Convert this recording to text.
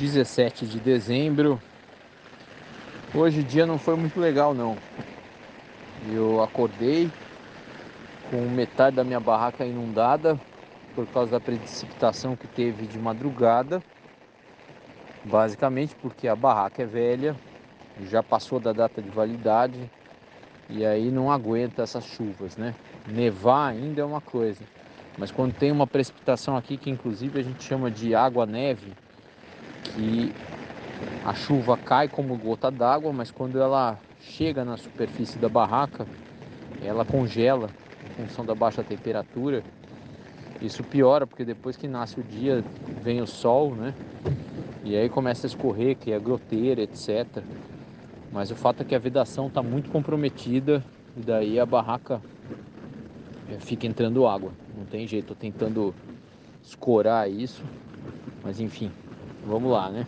17 de dezembro. Hoje o dia não foi muito legal não. Eu acordei com metade da minha barraca inundada por causa da precipitação que teve de madrugada. Basicamente porque a barraca é velha, já passou da data de validade e aí não aguenta essas chuvas, né? Nevar ainda é uma coisa, mas quando tem uma precipitação aqui que inclusive a gente chama de água-neve, que a chuva cai como gota d'água, mas quando ela chega na superfície da barraca, ela congela em função da baixa temperatura. Isso piora porque depois que nasce o dia vem o sol, né? E aí começa a escorrer, que é groteira, etc. Mas o fato é que a vedação está muito comprometida e daí a barraca é, fica entrando água. Não tem jeito, estou tentando escorar isso, mas enfim, vamos lá, né?